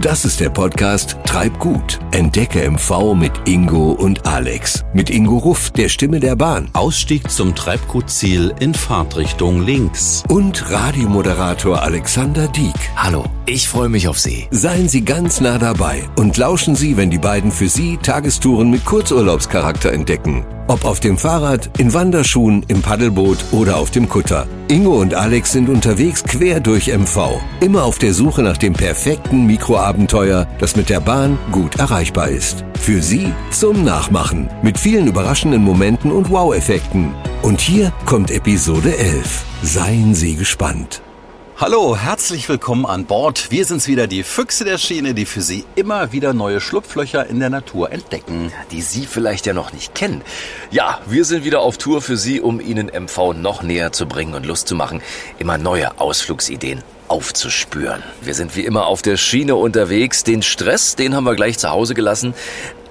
Das ist der Podcast Treib gut. Entdecke MV mit Ingo und Alex. Mit Ingo Ruff, der Stimme der Bahn. Ausstieg zum Treibgutziel in Fahrtrichtung links. Und Radiomoderator Alexander Dieck. Hallo, ich freue mich auf Sie. Seien Sie ganz nah dabei und lauschen Sie, wenn die beiden für Sie Tagestouren mit Kurzurlaubscharakter entdecken. Ob auf dem Fahrrad, in Wanderschuhen, im Paddelboot oder auf dem Kutter. Ingo und Alex sind unterwegs quer durch MV. Immer auf der Suche nach dem perfekten Mikroabenteuer, das mit der Bahn gut erreichbar ist. Für Sie zum Nachmachen. Mit vielen überraschenden Momenten und Wow-Effekten. Und hier kommt Episode 11. Seien Sie gespannt. Hallo, herzlich willkommen an Bord. Wir sind's wieder, die Füchse der Schiene, die für Sie immer wieder neue Schlupflöcher in der Natur entdecken. Die Sie vielleicht ja noch nicht kennen. Ja, wir sind wieder auf Tour für Sie, um Ihnen MV noch näher zu bringen und Lust zu machen, immer neue Ausflugsideen aufzuspüren. Wir sind wie immer auf der Schiene unterwegs. Den Stress, den haben wir gleich zu Hause gelassen.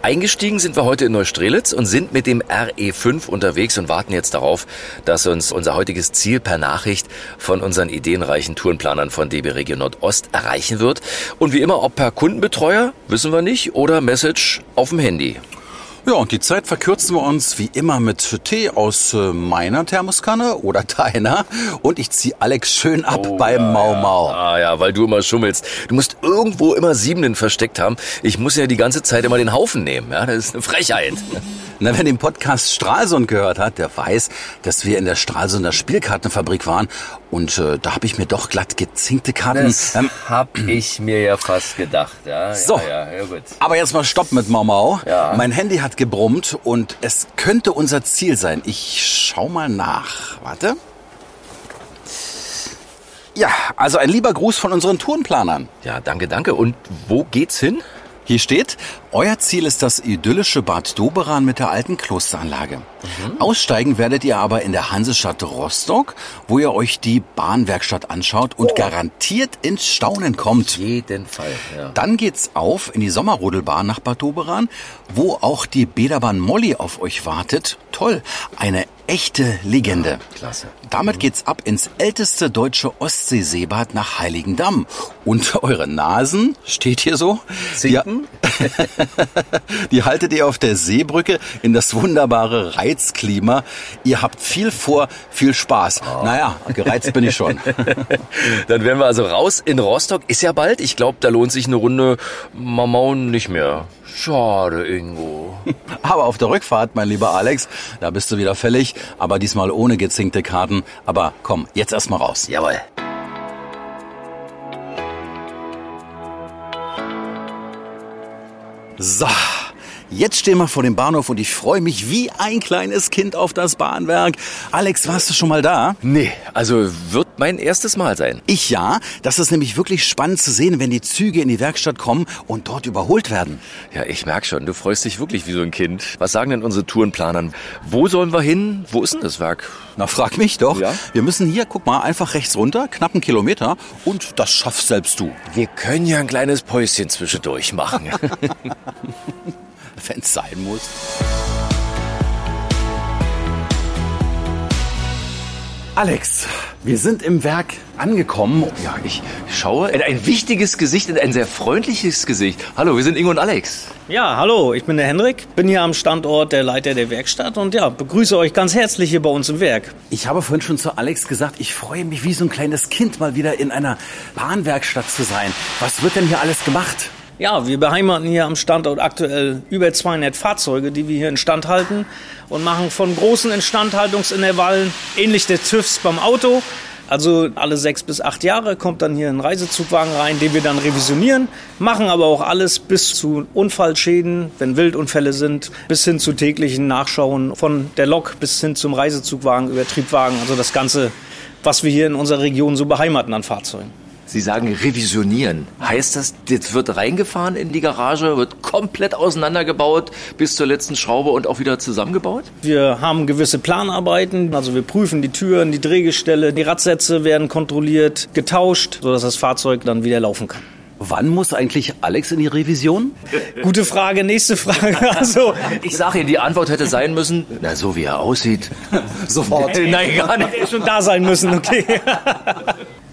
Eingestiegen sind wir heute in Neustrelitz und sind mit dem RE5 unterwegs und warten jetzt darauf, dass uns unser heutiges Ziel per Nachricht von unseren ideenreichen Tourenplanern von DB Region Nordost erreichen wird. Und wie immer, ob per Kundenbetreuer, wissen wir nicht, oder Message auf dem Handy. Ja, und die Zeit verkürzen wir uns wie immer mit Tee aus äh, meiner Thermoskanne oder deiner. Und ich zieh Alex schön ab Oh, beim ja, Mau ja. Mau. Ah ja, weil du immer schummelst. Du musst irgendwo immer Siebenen versteckt haben. Ich muss ja die ganze Zeit immer den Haufen nehmen. Ja, das ist eine Frechheit. Na, wer den Podcast Stralsund gehört hat, der weiß, dass wir in der Stralsunder Spielkartenfabrik waren. Und äh, da habe ich mir doch glatt gezinkte Karten. Ähm, hab ich mir ja fast gedacht. Ja, So. ja, ja, gut. aber jetzt mal Stopp mit Mau Mau. Ja. Mein Handy hat gebrummt und es könnte unser Ziel sein. Ich schau mal nach. Warte. Ja, also ein lieber Gruß von unseren Tourenplanern. Ja, danke, danke. Und wo geht's hin? Hier steht, euer Ziel ist das idyllische Bad Doberan mit der alten Klosteranlage. Aussteigen werdet ihr aber in der Hansestadt Rostock, wo ihr euch die Bahnwerkstatt anschaut und garantiert ins Staunen kommt. jeden Fall, ja. Dann geht's auf in die Sommerrodelbahn nach Bad Doberan, wo auch die Bäderbahn Molly auf euch wartet. Toll, eine echte Legende. klasse. Damit geht's ab ins älteste deutsche Ostseeseebad nach Heiligendamm. Und eure Nasen, steht hier so, Zinken? die, die haltet ihr auf der Seebrücke in das wunderbare Reizklima. Ihr habt viel vor, viel Spaß. Naja, gereizt bin ich schon. Dann wären wir also raus in Rostock. Ist ja bald. Ich glaube, da lohnt sich eine Runde Mamau nicht mehr. Schade, Ingo. Aber auf der Rückfahrt, mein lieber Alex, da bist du wieder fällig, aber diesmal ohne gezinkte Karten. Aber komm, jetzt erstmal raus. Jawohl. So, jetzt stehen wir vor dem Bahnhof und ich freue mich wie ein kleines Kind auf das Bahnwerk. Alex, warst du schon mal da? Nee, also wird mein erstes Mal sein. Ich ja. Das ist nämlich wirklich spannend zu sehen, wenn die Züge in die Werkstatt kommen und dort überholt werden. Ja, ich merk schon, du freust dich wirklich wie so ein Kind. Was sagen denn unsere Tourenplanern? Wo sollen wir hin? Wo ist denn das Werk? Na, frag mich doch. Ja? Wir müssen hier, guck mal, einfach rechts runter, knapp einen Kilometer und das schaffst selbst du. Wir können ja ein kleines Päuschen zwischendurch machen. Wenn's sein muss. Alex, wir sind im Werk angekommen. ja, ich schaue. Ein, ein wichtiges Gesicht, ein sehr freundliches Gesicht. Hallo, wir sind Ingo und Alex. Ja, hallo, ich bin der Hendrik, bin hier am Standort der Leiter der Werkstatt und ja, begrüße euch ganz herzlich hier bei uns im Werk. Ich habe vorhin schon zu Alex gesagt, ich freue mich wie so ein kleines Kind mal wieder in einer Bahnwerkstatt zu sein. Was wird denn hier alles gemacht? Ja, wir beheimaten hier am Standort aktuell über 200 Fahrzeuge, die wir hier instand halten und machen von großen Instandhaltungsintervallen ähnlich der TÜVs beim Auto. Also alle sechs bis acht Jahre kommt dann hier ein Reisezugwagen rein, den wir dann revisionieren, machen aber auch alles bis zu Unfallschäden, wenn Wildunfälle sind, bis hin zu täglichen Nachschauen von der Lok bis hin zum Reisezugwagen über Triebwagen. Also das Ganze, was wir hier in unserer Region so beheimaten an Fahrzeugen. Sie sagen revisionieren. Heißt das, das wird reingefahren in die Garage, wird komplett auseinandergebaut bis zur letzten Schraube und auch wieder zusammengebaut? Wir haben gewisse Planarbeiten, also wir prüfen die Türen, die Drehgestelle, die Radsätze werden kontrolliert, getauscht, sodass das Fahrzeug dann wieder laufen kann. Wann muss eigentlich Alex in die Revision? Gute Frage, nächste Frage. Also, Ich sage Ihnen, die Antwort hätte sein müssen, na so wie er aussieht. Sofort. Nein, gar nicht. hätte schon da sein müssen, okay.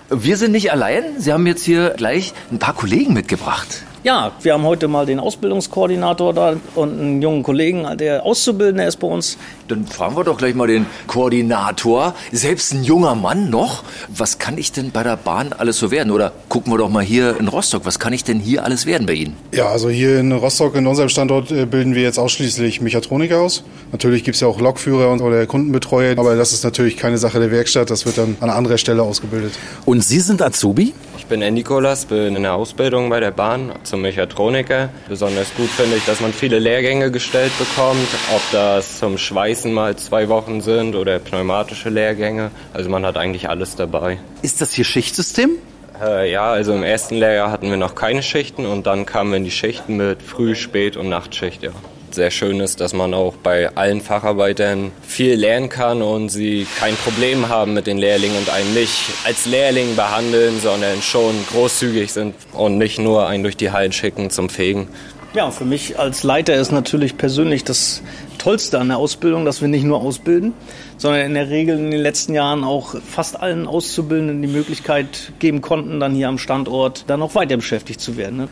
Wir sind nicht allein. Sie haben jetzt hier gleich ein paar Kollegen mitgebracht. Ja, wir haben heute mal den Ausbildungskoordinator da und einen jungen Kollegen, der Auszubildende ist bei uns. Dann fragen wir doch gleich mal den Koordinator. Selbst ein junger Mann noch. Was kann ich denn bei der Bahn alles so werden? Oder gucken wir doch mal hier in Rostock. Was kann ich denn hier alles werden bei Ihnen? Ja, also hier in Rostock, in unserem Standort, äh, bilden wir jetzt ausschließlich Mechatroniker aus. Natürlich gibt es ja auch Lokführer und oder Kundenbetreuer, aber das ist natürlich keine Sache der Werkstatt. Das wird dann an anderer Stelle ausgebildet. Und Sie sind Azubi? Ich bin Nikolas, bin in der Ausbildung bei der Bahn zum Mechatroniker. Besonders gut finde ich, dass man viele Lehrgänge gestellt bekommt, ob das zum Schweißen mal zwei Wochen sind oder pneumatische Lehrgänge. Also man hat eigentlich alles dabei. Ist das hier Schichtsystem? Äh, ja, also im ersten Lehrjahr hatten wir noch keine Schichten und dann kamen wir in die Schichten mit Früh-, Spät- und Nachtschicht, ja sehr schön ist, dass man auch bei allen Facharbeitern viel lernen kann und sie kein Problem haben mit den Lehrlingen und einen nicht als Lehrling behandeln, sondern schon großzügig sind und nicht nur einen durch die Hallen schicken zum Fegen. Ja, für mich als Leiter ist natürlich persönlich das Tollste an der Ausbildung, dass wir nicht nur ausbilden, sondern in der Regel in den letzten Jahren auch fast allen Auszubildenden die Möglichkeit geben konnten, dann hier am Standort dann auch weiter beschäftigt zu werden. Ne?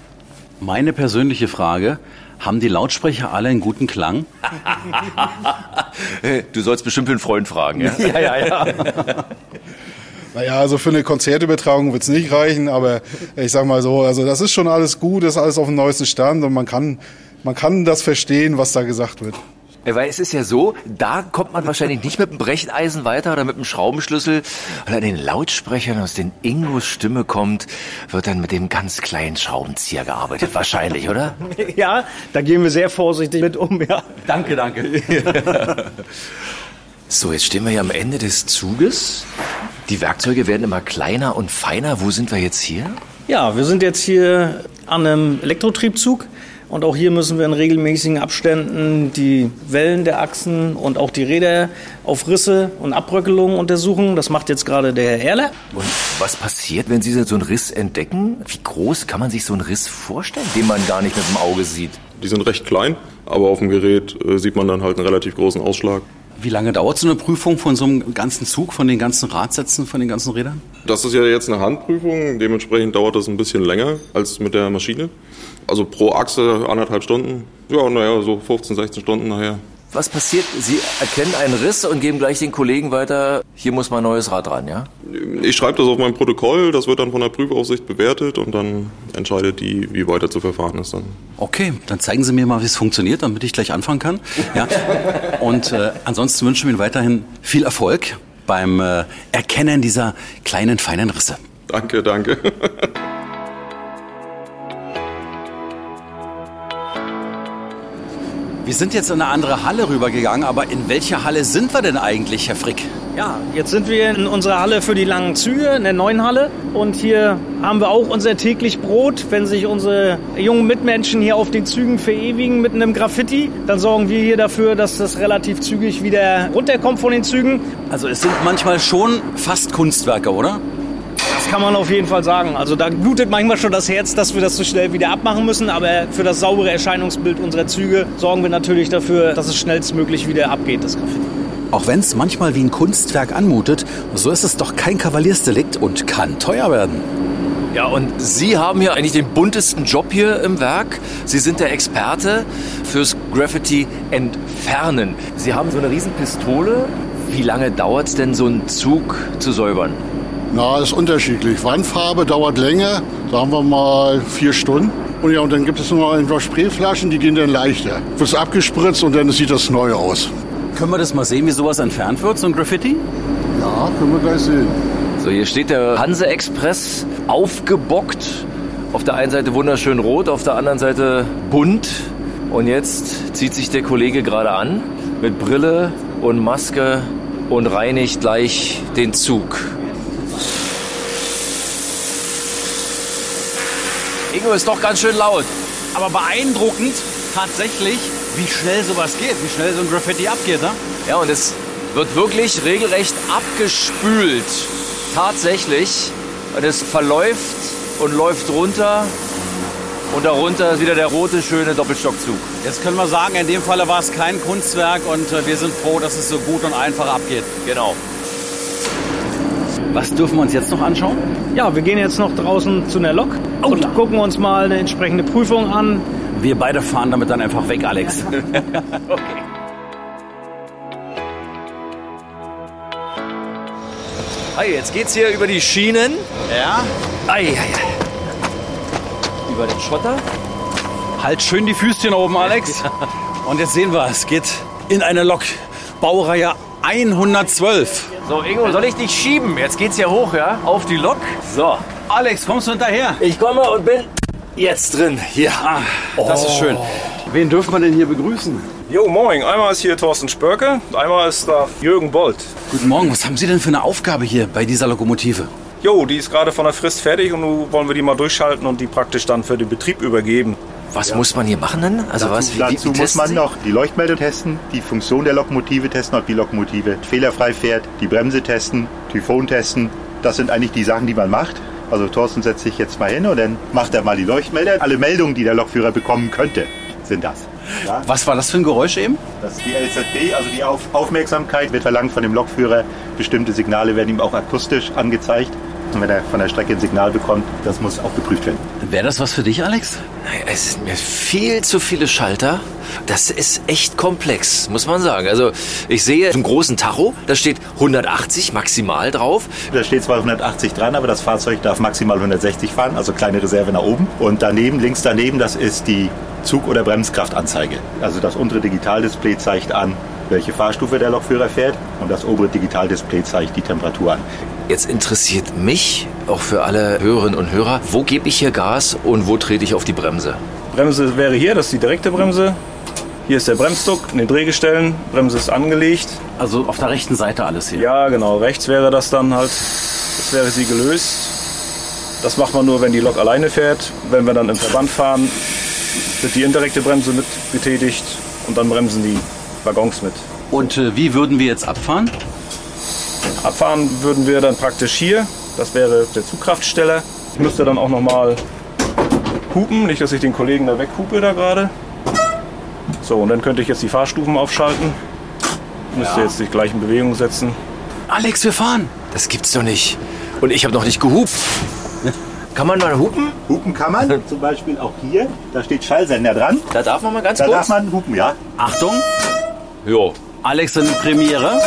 Meine persönliche Frage, haben die Lautsprecher alle einen guten Klang? du sollst bestimmt für einen Freund fragen, ja? ja, ja, ja. Naja, also für eine Konzertübertragung wird es nicht reichen, aber ich sag mal so, also das ist schon alles gut, das ist alles auf dem neuesten Stand und man kann, man kann das verstehen, was da gesagt wird. Weil es ist ja so, da kommt man wahrscheinlich nicht mit dem Brecheisen weiter oder mit dem Schraubenschlüssel. Und an den Lautsprechern, aus denen Ingos Stimme kommt, wird dann mit dem ganz kleinen Schraubenzieher gearbeitet. Wahrscheinlich, oder? Ja, da gehen wir sehr vorsichtig mit um, ja. Danke, danke. so, jetzt stehen wir hier am Ende des Zuges. Die Werkzeuge werden immer kleiner und feiner. Wo sind wir jetzt hier? Ja, wir sind jetzt hier an einem Elektrotriebzug. Und auch hier müssen wir in regelmäßigen Abständen die Wellen der Achsen und auch die Räder auf Risse und Abbröckelungen untersuchen. Das macht jetzt gerade der Herr Erler. Und was passiert, wenn Sie so einen Riss entdecken? Wie groß kann man sich so einen Riss vorstellen, den man gar nicht mit dem Auge sieht? Die sind recht klein, aber auf dem Gerät äh, sieht man dann halt einen relativ großen Ausschlag. Wie lange dauert so eine Prüfung von so einem ganzen Zug, von den ganzen Radsätzen, von den ganzen Rädern? Das ist ja jetzt eine Handprüfung, dementsprechend dauert das ein bisschen länger als mit der Maschine. Also pro Achse anderthalb Stunden. Ja, naja, so 15, 16 Stunden nachher. Was passiert? Sie erkennen einen Riss und geben gleich den Kollegen weiter, hier muss mal ein neues Rad ran, ja? Ich schreibe das auf mein Protokoll, das wird dann von der Prüfaufsicht bewertet und dann entscheidet die, wie weiter zu verfahren ist dann. Okay, dann zeigen Sie mir mal, wie es funktioniert, damit ich gleich anfangen kann. Ja. Und äh, ansonsten wünschen wir Ihnen weiterhin viel Erfolg beim äh, Erkennen dieser kleinen, feinen Risse. Danke, danke. Wir sind jetzt in eine andere Halle rübergegangen, aber in welcher Halle sind wir denn eigentlich, Herr Frick? Ja, jetzt sind wir in unserer Halle für die langen Züge, in der neuen Halle. Und hier haben wir auch unser täglich Brot. Wenn sich unsere jungen Mitmenschen hier auf den Zügen verewigen mit einem Graffiti, dann sorgen wir hier dafür, dass das relativ zügig wieder runterkommt von den Zügen. Also es sind manchmal schon fast Kunstwerke, oder? Das kann man auf jeden Fall sagen. Also da blutet manchmal schon das Herz, dass wir das so schnell wieder abmachen müssen. Aber für das saubere Erscheinungsbild unserer Züge sorgen wir natürlich dafür, dass es schnellstmöglich wieder abgeht, das Graffiti. Auch wenn es manchmal wie ein Kunstwerk anmutet, so ist es doch kein Kavaliersdelikt und kann teuer werden. Ja, und Sie haben hier eigentlich den buntesten Job hier im Werk. Sie sind der Experte fürs Graffiti entfernen. Sie haben so eine Riesenpistole. Wie lange dauert es denn, so einen Zug zu säubern? Na, ist unterschiedlich. Wandfarbe dauert länger, sagen wir mal vier Stunden. Und ja, und dann gibt es noch ein paar Sprayflaschen, die gehen dann leichter. Wird abgespritzt und dann sieht das neu aus. Können wir das mal sehen, wie sowas entfernt wird, so ein Graffiti? Ja, können wir gleich sehen. So, hier steht der Hanse Express aufgebockt. Auf der einen Seite wunderschön rot, auf der anderen Seite bunt. Und jetzt zieht sich der Kollege gerade an mit Brille und Maske und reinigt gleich den Zug. Ingo ist doch ganz schön laut. Aber beeindruckend tatsächlich, wie schnell sowas geht, wie schnell so ein Graffiti abgeht. Ne? Ja, und es wird wirklich regelrecht abgespült. Tatsächlich. Und es verläuft und läuft runter. Und darunter ist wieder der rote, schöne Doppelstockzug. Jetzt können wir sagen, in dem Falle war es kein Kunstwerk und äh, wir sind froh, dass es so gut und einfach abgeht. Genau. Was dürfen wir uns jetzt noch anschauen? Ja, wir gehen jetzt noch draußen zu einer Lok und gucken uns mal eine entsprechende Prüfung an. Wir beide fahren damit dann einfach weg, Alex. Hi, jetzt geht's hier über die Schienen. Ja? Ei, ei, ei. Über den Schotter. Halt schön die Füßchen oben, Alex. Und jetzt sehen wir, es geht in eine Lok. Baureihe 112. So, Ingo, soll ich dich schieben? Jetzt geht's hier hoch, ja? Auf die Lok. So. Alex, kommst du hinterher? Ich komme und bin jetzt drin. Hier. Das ist schön. Wen dürfen wir denn hier begrüßen? Jo, moin. Einmal ist hier Thorsten Spörke, einmal ist da Jürgen Bolt. Guten Morgen, was haben Sie denn für eine Aufgabe hier bei dieser Lokomotive? Jo, die ist gerade von der Frist fertig und nun wollen wir die mal durchschalten und die praktisch dann für den Betrieb übergeben. Was muss man hier machen denn? Also was? Wie, Dazu muss testen man Sie? noch die Leuchtmelder testen, die Funktion der Lokomotive testen, ob die Lokomotive fehlerfrei fährt, die Bremse testen, Typhon testen. Das sind eigentlich die Sachen, die man macht. Also Thorsten setzt sich jetzt mal hin und dann macht er mal die Leuchtmelder. Alle Meldungen, die der Lokführer bekommen könnte, sind das. Ja, Was war das für ein Geräusch eben? das ist die LZB, also die Auf Aufmerksamkeit wird verlangt von dem Lokführer. Bestimmte Signale werden ihm auch akustisch angezeigt. Und wenn er von der Strecke ein Signal bekommt, das muss auch geprüft werden. Wäre das was für dich, Alex? Naja, Es sind mir viel zu viele Schalter. Das ist echt komplex, muss man sagen. Also ich sehe einen großen Tacho, da steht 180 maximal drauf. Da steht zwar 180 dran, aber das Fahrzeug darf maximal 160 fahren, also kleine Reserve nach oben. Und daneben, links daneben, das ist die Zug- oder Bremskraftanzeige. Also das untere Digitaldisplay zeigt an, welche Fahrstufe der Lokführer fährt und das obere Digitaldisplay zeigt die Temperatur an. Jetzt interessiert mich, auch für alle Hörerinnen und Hörer, wo gebe ich hier Gas und wo trete ich auf die Bremse? Bremse wäre hier, das ist die direkte Bremse. Hier ist der Bremsduck in den Drehgestellen. Bremse ist angelegt. Also auf der rechten Seite alles hier. Ja, genau. Rechts wäre das dann halt, das wäre sie gelöst. Das macht man nur, wenn die Lok alleine fährt. Wenn wir dann im Verband fahren, wird die indirekte Bremse mit betätigt und dann bremsen die Waggons mit. Und äh, wie würden wir jetzt abfahren? Abfahren würden wir dann praktisch hier. Das wäre der Zugkraftsteller. Ich müsste dann auch noch mal hupen, nicht, dass ich den Kollegen da weghupe da gerade. So, und dann könnte ich jetzt die Fahrstufen aufschalten. Müsste jetzt die gleichen Bewegungen setzen. Alex, wir fahren. Das gibt's doch nicht. Und ich habe noch nicht gehupt. Kann man mal hupen? Hupen kann man, zum Beispiel auch hier. Da steht Schallsender dran. Da darf man mal ganz Da kurz. darf man hupen, ja. Achtung, Jo. Alex in Premiere.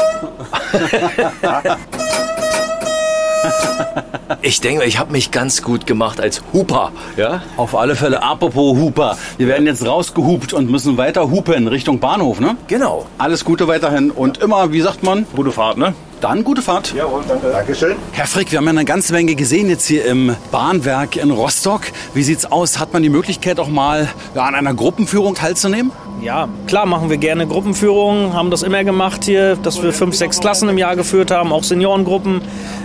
Ich denke, ich habe mich ganz gut gemacht als Huper. Ja? Auf alle Fälle, apropos Huper. Wir werden jetzt rausgehupt und müssen weiter hupen Richtung Bahnhof, ne? Genau. Alles Gute weiterhin und immer, wie sagt man? Gute Fahrt, ne? Dann gute Fahrt. Jawohl, danke. Dankeschön. Herr Frick, wir haben ja eine ganze Menge gesehen jetzt hier im Bahnwerk in Rostock. Wie sieht's aus? Hat man die Möglichkeit auch mal ja, an einer Gruppenführung teilzunehmen? Ja, klar machen wir gerne Gruppenführungen, haben das immer gemacht hier, dass wir fünf, sechs Klassen im Jahr geführt haben, auch Seniorengruppen.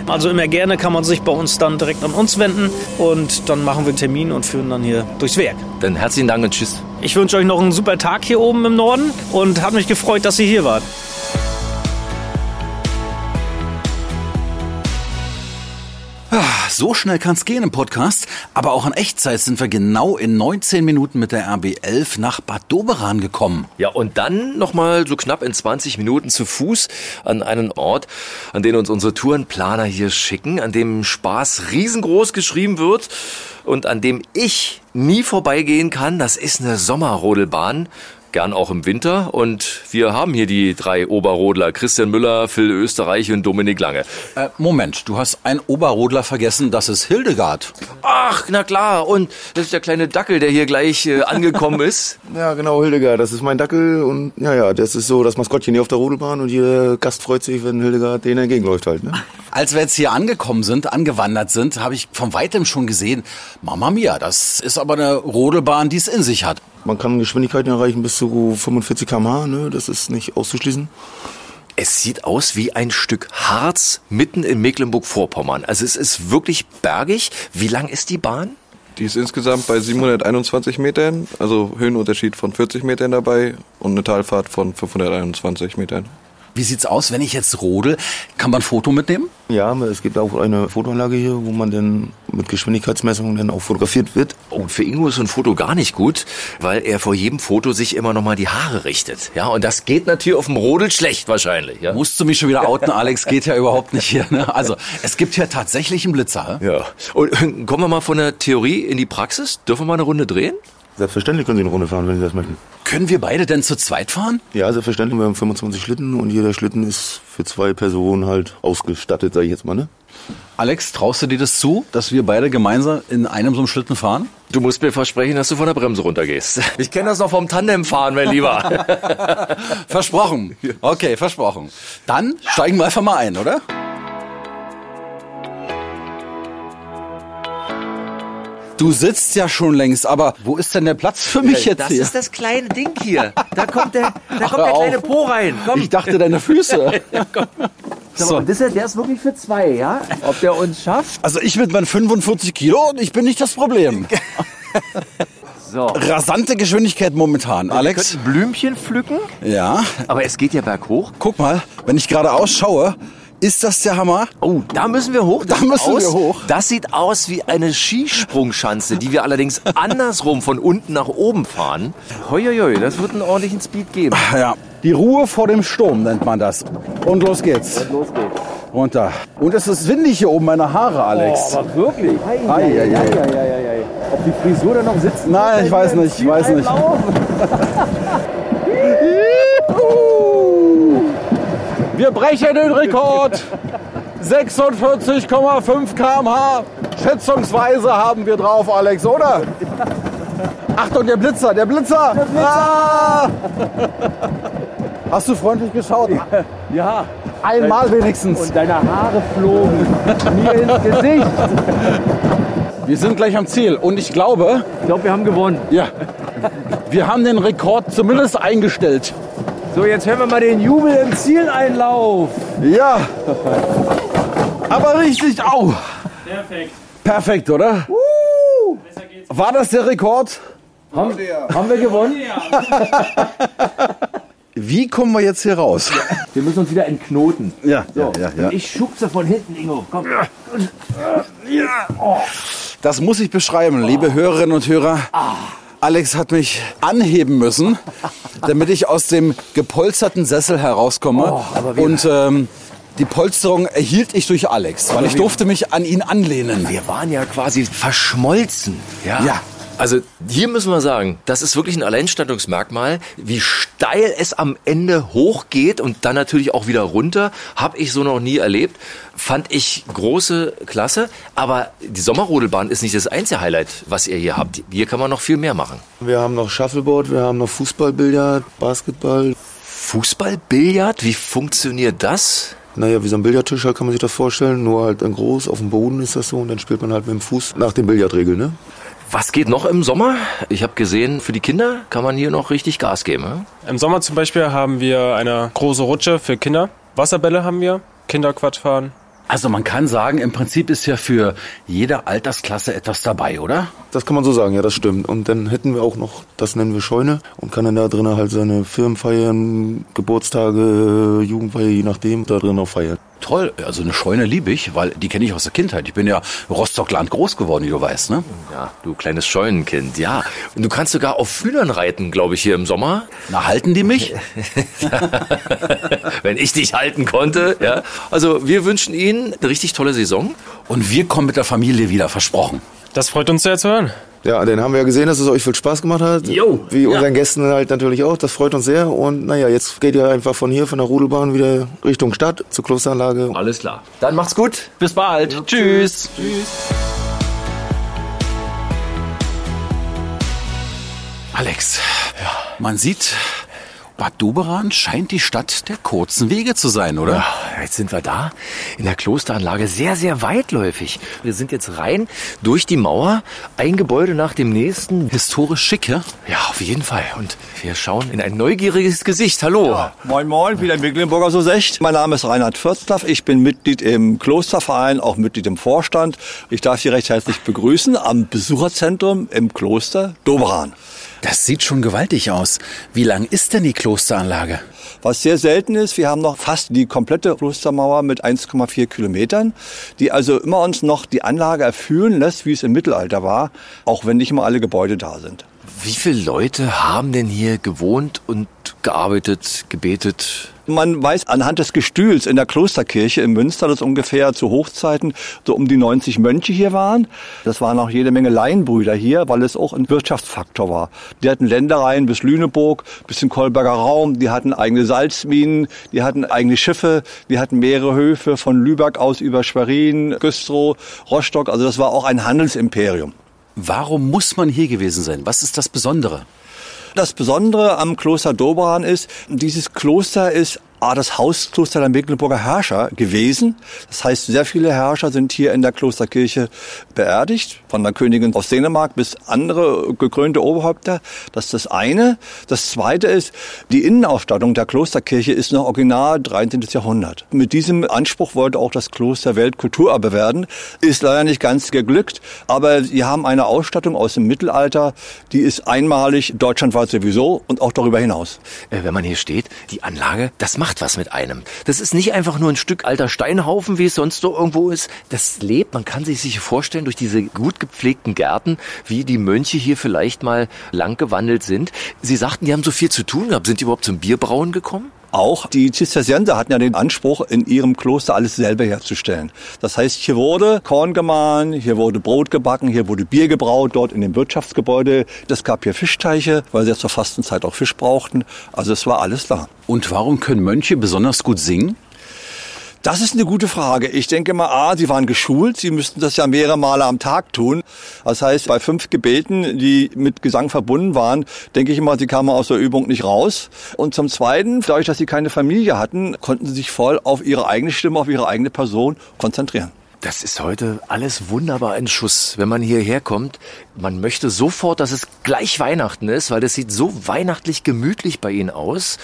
Also immer gerne kann man sich bei uns dann direkt an uns wenden und dann machen wir einen Termin und führen dann hier durchs Werk. Dann herzlichen Dank und tschüss. Ich wünsche euch noch einen super Tag hier oben im Norden und hat mich gefreut, dass ihr hier wart. So schnell kann's gehen im Podcast. Aber auch in Echtzeit sind wir genau in 19 Minuten mit der RB11 nach Bad Doberan gekommen. Ja, und dann nochmal so knapp in 20 Minuten zu Fuß an einen Ort, an den uns unsere Tourenplaner hier schicken, an dem Spaß riesengroß geschrieben wird und an dem ich nie vorbeigehen kann. Das ist eine Sommerrodelbahn. Gern auch im Winter. Und wir haben hier die drei Oberrodler. Christian Müller, Phil Österreich und Dominik Lange. Äh, Moment, du hast einen Oberrodler vergessen, das ist Hildegard. Ach, na klar. Und das ist der kleine Dackel, der hier gleich äh, angekommen ist. Ja, genau, Hildegard, das ist mein Dackel und ja, ja, das ist so das Maskottchen hier auf der Rodelbahn und jeder Gast freut sich, wenn Hildegard denen entgegenläuft halt, ne? Als wir jetzt hier angekommen sind, angewandert sind, habe ich von weitem schon gesehen, Mama Mia, das ist aber eine Rodelbahn, die es in sich hat. Man kann Geschwindigkeiten erreichen bis zu 45 km/h, ne? Das ist nicht auszuschließen. Es sieht aus wie ein Stück Harz mitten in Mecklenburg-Vorpommern. Also es ist wirklich bergig. Wie lang ist die Bahn? Die ist insgesamt bei 721 Metern, also Höhenunterschied von 40 Metern dabei und eine Talfahrt von 521 Metern. Wie sieht's aus, wenn ich jetzt rodel? Kann man ein Foto mitnehmen? Ja, es gibt auch eine Fotoanlage hier, wo man dann mit Geschwindigkeitsmessungen dann auch fotografiert wird. Und für Ingo ist so ein Foto gar nicht gut, weil er vor jedem Foto sich immer noch mal die Haare richtet. Ja, und das geht natürlich auf dem Rodel schlecht wahrscheinlich. Ja? Musst du mich schon wieder outen, Alex? Geht ja überhaupt nicht hier. Ne? Also, es gibt hier tatsächlich einen Blitzer. Ja. Und äh, kommen wir mal von der Theorie in die Praxis? Dürfen wir mal eine Runde drehen? Selbstverständlich können Sie eine Runde fahren, wenn Sie das möchten. Können wir beide denn zu zweit fahren? Ja, selbstverständlich. Wir haben 25 Schlitten und jeder Schlitten ist für zwei Personen halt ausgestattet, sage ich jetzt mal. Ne? Alex, traust du dir das zu, dass wir beide gemeinsam in einem so einem Schlitten fahren? Du musst mir versprechen, dass du von der Bremse runtergehst. Ich kenne das noch vom Tandemfahren, mein Lieber. versprochen. Okay, versprochen. Dann steigen wir einfach mal ein, oder? Du sitzt ja schon längst, aber wo ist denn der Platz für mich jetzt das hier? ist das kleine Ding hier. Da kommt der, da kommt der kleine. Po rein. Komm. Ich dachte deine Füße. So. Und das ist, der ist wirklich für zwei, ja? Ob der uns schafft? Also ich mit meinen 45 Kilo und ich bin nicht das Problem. So. Rasante Geschwindigkeit momentan, Alex. Wir könnten Blümchen pflücken, Ja. aber es geht ja berghoch. Guck mal, wenn ich gerade ausschaue, ist das der Hammer? Oh, da müssen wir hoch. Das Da sieht müssen aus, wir hoch. Das sieht aus wie eine Skisprungschanze, die wir allerdings andersrum von unten nach oben fahren. Hoi, das wird einen ordentlichen Speed geben. Ja. Die Ruhe vor dem Sturm nennt man das. Und los geht's. Und los geht's. Runter. Und es ist windig hier oben, meine Haare, Alex. aber wirklich? Ei, ei, ei. Ob die Frisur da noch sitzt? Nein, ich weiß nicht, ich weiß nicht. Wir brechen den Rekord. 46,5 km/h. Schätzungsweise haben wir drauf, Alex, oder? Achtung, der Blitzer, der Blitzer. Ah! Hast du freundlich geschaut? Ja. Einmal wenigstens. Und deine Haare flogen mir ins Gesicht. Wir sind gleich am Ziel und ich glaube, Ich glaube, wir haben gewonnen. ja, wir haben den Rekord zumindest eingestellt. So, jetzt hören wir mal den Jubel im Zieleinlauf. Ja. Aber richtig, au. Perfekt. Perfekt, oder? War das der Rekord? Haben, haben wir gewonnen? Wie kommen wir jetzt hier raus? Wir müssen uns wieder entknoten. Ja, So, ja, ja, ja. Ich schubse von hinten, Ingo. Komm. Das muss ich beschreiben, liebe Hörerinnen und Hörer. Alex hat mich anheben müssen, damit ich aus dem gepolsterten Sessel herauskomme. und ähm, die Polsterung erhielt ich durch Alex, weil ich durfte mich an ihn anlehnen. Wir waren ja quasi verschmolzen. Ja. Ja. Also hier müssen wir sagen, das ist wirklich ein Alleinstellungsmerkmal, wie steil es am Ende hochgeht und dann natürlich auch wieder runter. Habe ich so noch nie erlebt. Fand ich große Klasse. Aber die Sommerrodelbahn ist nicht das einzige Highlight, was ihr hier habt. Hier kann man noch viel mehr machen. Wir haben noch Shuffleboard, wir haben noch Fußball, Billard, Basketball. Fußball, Billard, wie funktioniert das? Naja, wie so ein Billardtisch halt kann man sich das vorstellen, nur halt groß, auf dem Boden ist das so und dann spielt man halt mit dem Fuß nach den Billardregeln, ne? Was geht noch im Sommer? Ich habe gesehen, für die Kinder kann man hier noch richtig Gas geben. Ne? Im Sommer zum Beispiel haben wir eine große Rutsche für Kinder. Wasserbälle haben wir, Kinderquatsch fahren. Also man kann sagen, im Prinzip ist ja für jede Altersklasse etwas dabei, oder? Das kann man so sagen, ja, das stimmt. Und dann hätten wir auch noch, das nennen wir Scheune und kann dann da drinnen halt seine Firmenfeiern, Geburtstage, Jugendfeier, je nachdem, da drin auch feiern. Toll, also eine Scheune liebe ich, weil die kenne ich aus der Kindheit. Ich bin ja Rostockland groß geworden, wie du weißt, ne? Ja, du kleines Scheunenkind, ja. Und du kannst sogar auf Hühnern reiten, glaube ich, hier im Sommer. Na, halten die mich? Wenn ich dich halten konnte, ja. Also wir wünschen Ihnen eine richtig tolle Saison. Und wir kommen mit der Familie wieder, versprochen. Das freut uns sehr zu hören. Ja, dann haben wir ja gesehen, dass es euch viel Spaß gemacht hat. Jo, Wie ja. unseren Gästen halt natürlich auch. Das freut uns sehr. Und naja, jetzt geht ihr einfach von hier, von der Rudelbahn wieder Richtung Stadt, zur Klosteranlage. Alles klar. Dann macht's gut. Bis bald. Tschüss. Alex, man sieht, Bad Doberan scheint die Stadt der kurzen Wege zu sein, oder? Ja, jetzt sind wir da in der Klosteranlage sehr, sehr weitläufig. Wir sind jetzt rein durch die Mauer, ein Gebäude nach dem nächsten. Historisch schick, ja? Ja, auf jeden Fall. Und wir schauen in ein neugieriges Gesicht. Hallo. Moin Moin, wieder Mecklenburger so secht. Mein Name ist Reinhard Fürzlaff. Ich bin Mitglied im Klosterverein, auch Mitglied im Vorstand. Ich darf Sie recht herzlich begrüßen am Besucherzentrum im Kloster Doberan. Das sieht schon gewaltig aus. Wie lang ist denn die Klosteranlage? Was sehr selten ist, wir haben noch fast die komplette Klostermauer mit 1,4 Kilometern, die also immer uns noch die Anlage erfüllen lässt, wie es im Mittelalter war, auch wenn nicht immer alle Gebäude da sind. Wie viele Leute haben denn hier gewohnt und gearbeitet, gebetet? Man weiß anhand des Gestühls in der Klosterkirche in Münster, dass ungefähr zu Hochzeiten so um die 90 Mönche hier waren. Das waren auch jede Menge Laienbrüder hier, weil es auch ein Wirtschaftsfaktor war. Die hatten Ländereien bis Lüneburg, bis in Kolberger Raum, die hatten eigene Salzminen, die hatten eigene Schiffe, die hatten mehrere Höfe von Lübeck aus über Schwerin, Güstrow, Rostock. Also das war auch ein Handelsimperium. Warum muss man hier gewesen sein? Was ist das Besondere? Das Besondere am Kloster Dobran ist, dieses Kloster ist ah, das Hauskloster der Mecklenburger Herrscher gewesen. Das heißt, sehr viele Herrscher sind hier in der Klosterkirche beerdigt, von der Königin aus Dänemark bis andere gekrönte Oberhäupter. Das ist das eine. Das zweite ist, die Innenausstattung der Klosterkirche ist noch original 13. Jahrhundert. Mit diesem Anspruch wollte auch das Kloster Weltkulturerbe werden. Ist leider nicht ganz geglückt, aber sie haben eine Ausstattung aus dem Mittelalter, die ist einmalig, deutschlandweit sowieso und auch darüber hinaus. Äh, wenn man hier steht, die Anlage, das macht was mit einem. Das ist nicht einfach nur ein Stück alter Steinhaufen, wie es sonst so irgendwo ist. Das lebt, man kann sich sich vorstellen, durch diese gut gepflegten Gärten, wie die Mönche hier vielleicht mal lang gewandelt sind. Sie sagten, die haben so viel zu tun gehabt. Sind die überhaupt zum Bierbrauen gekommen? Auch die Zisterzienser hatten ja den Anspruch, in ihrem Kloster alles selber herzustellen. Das heißt, hier wurde Korn gemahlen, hier wurde Brot gebacken, hier wurde Bier gebraut, dort in dem Wirtschaftsgebäude. Es gab hier Fischteiche, weil sie ja zur Fastenzeit auch Fisch brauchten. Also es war alles da. Und warum können Mönche besonders gut singen? Das ist eine gute Frage. Ich denke mal, A, sie waren geschult, sie müssten das ja mehrere Male am Tag tun. Das heißt, bei fünf Gebeten, die mit Gesang verbunden waren, denke ich mal, sie kamen aus der Übung nicht raus. Und zum Zweiten, dadurch, dass sie keine Familie hatten, konnten sie sich voll auf ihre eigene Stimme, auf ihre eigene Person konzentrieren. Das ist heute alles wunderbar in Schuss. Wenn man hierher kommt, man möchte sofort, dass es gleich Weihnachten ist, weil das sieht so weihnachtlich gemütlich bei Ihnen aus.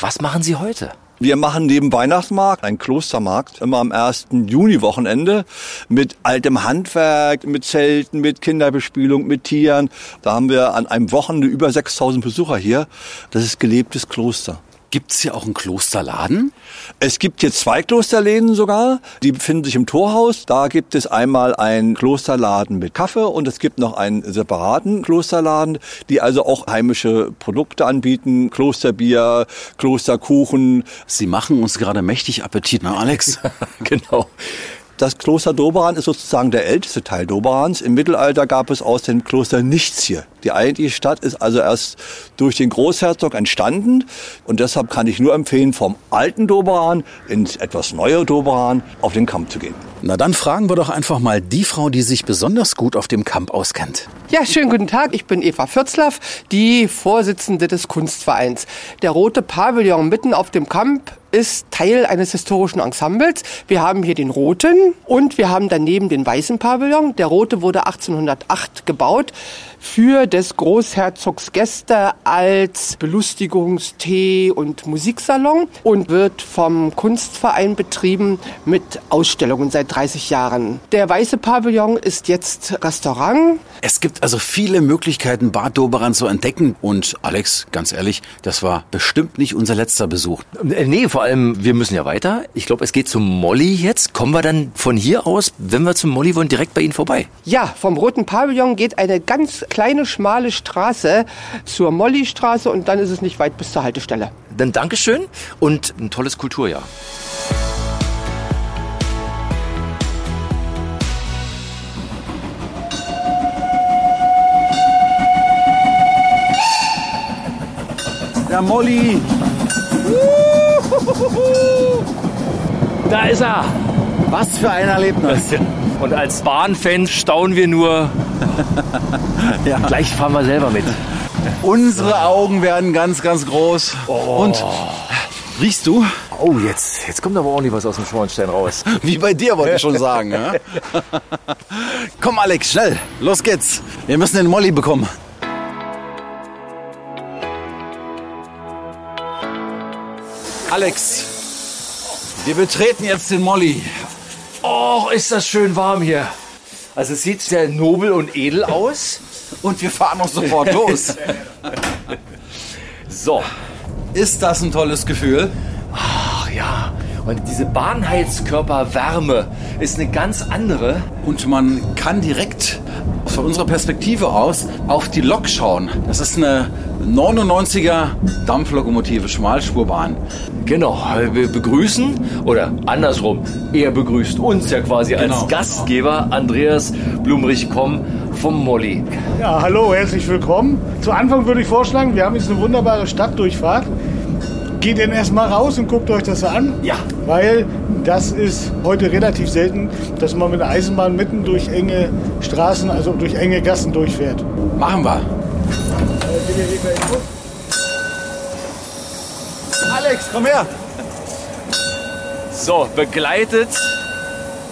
Was machen Sie heute? Wir machen neben Weihnachtsmarkt einen Klostermarkt immer am 1. Juni-Wochenende mit altem Handwerk, mit Zelten, mit Kinderbespielung, mit Tieren. Da haben wir an einem Wochenende über 6000 Besucher hier. Das ist gelebtes Kloster. Gibt es hier auch einen Klosterladen? Es gibt hier zwei Klosterläden sogar. Die befinden sich im Torhaus. Da gibt es einmal einen Klosterladen mit Kaffee und es gibt noch einen separaten Klosterladen, die also auch heimische Produkte anbieten. Klosterbier, Klosterkuchen. Sie machen uns gerade mächtig Appetit, ne Alex? genau. Das Kloster Doberan ist sozusagen der älteste Teil Doberans. Im Mittelalter gab es aus dem Kloster nichts hier. Die eigentliche Stadt ist also erst durch den Großherzog entstanden. Und deshalb kann ich nur empfehlen, vom alten Doberan ins etwas neue Doberan auf den Kamp zu gehen. Na dann fragen wir doch einfach mal die Frau, die sich besonders gut auf dem Kamp auskennt. Ja, schönen guten Tag. Ich bin Eva Fürzlaff, die Vorsitzende des Kunstvereins. Der rote Pavillon mitten auf dem Kamp ist Teil eines historischen Ensembles. Wir haben hier den roten und wir haben daneben den weißen Pavillon. Der rote wurde 1808 gebaut für des Großherzogs Gäste als Belustigungstee- und Musiksalon und wird vom Kunstverein betrieben mit Ausstellungen seit 30 Jahren. Der weiße Pavillon ist jetzt Restaurant. Es gibt also viele Möglichkeiten, Bad Doberan zu entdecken. Und Alex, ganz ehrlich, das war bestimmt nicht unser letzter Besuch. Äh, nee, vor allem, wir müssen ja weiter. Ich glaube, es geht zum Molly jetzt. Kommen wir dann von hier aus, wenn wir zum Molly wollen, direkt bei Ihnen vorbei? Ja, vom Roten Pavillon geht eine ganz kleine, schmale Straße zur Molly-Straße und dann ist es nicht weit bis zur Haltestelle. Dann Dankeschön und ein tolles Kulturjahr. Der Molly. Da ist er. Was für ein Erlebnis. Und als Bahnfans staunen wir nur. ja. Gleich fahren wir selber mit. Unsere Augen werden ganz, ganz groß. Und riechst du? Oh, jetzt, jetzt kommt aber ordentlich was aus dem Schornstein raus. Wie bei dir, wollte ich schon sagen. Ja? Komm, Alex, schnell. Los geht's. Wir müssen den Molly bekommen. Alex, wir betreten jetzt den Molly. Oh, ist das schön warm hier. Also es sieht sehr nobel und edel aus. Und wir fahren auch sofort los. So. Ist das ein tolles Gefühl? Ach ja. Und diese Bahnheizkörperwärme ist eine ganz andere. Und man kann direkt von unserer Perspektive aus auf die Lok schauen. Das ist eine 99er Dampflokomotive, Schmalspurbahn. Genau, wir begrüßen, oder andersrum, er begrüßt uns ja quasi Genau. als Gastgeber, Andreas Blumrich-Komm vom Molly. Ja, hallo, herzlich willkommen. Zu Anfang würde ich vorschlagen, wir haben jetzt eine wunderbare Stadtdurchfahrt. Geht denn erstmal raus und guckt euch das an. Ja. Weil das ist heute relativ selten, dass man mit der Eisenbahn mitten durch enge Straßen, also durch enge Gassen durchfährt. Machen wir. Alex, komm her. So, begleitet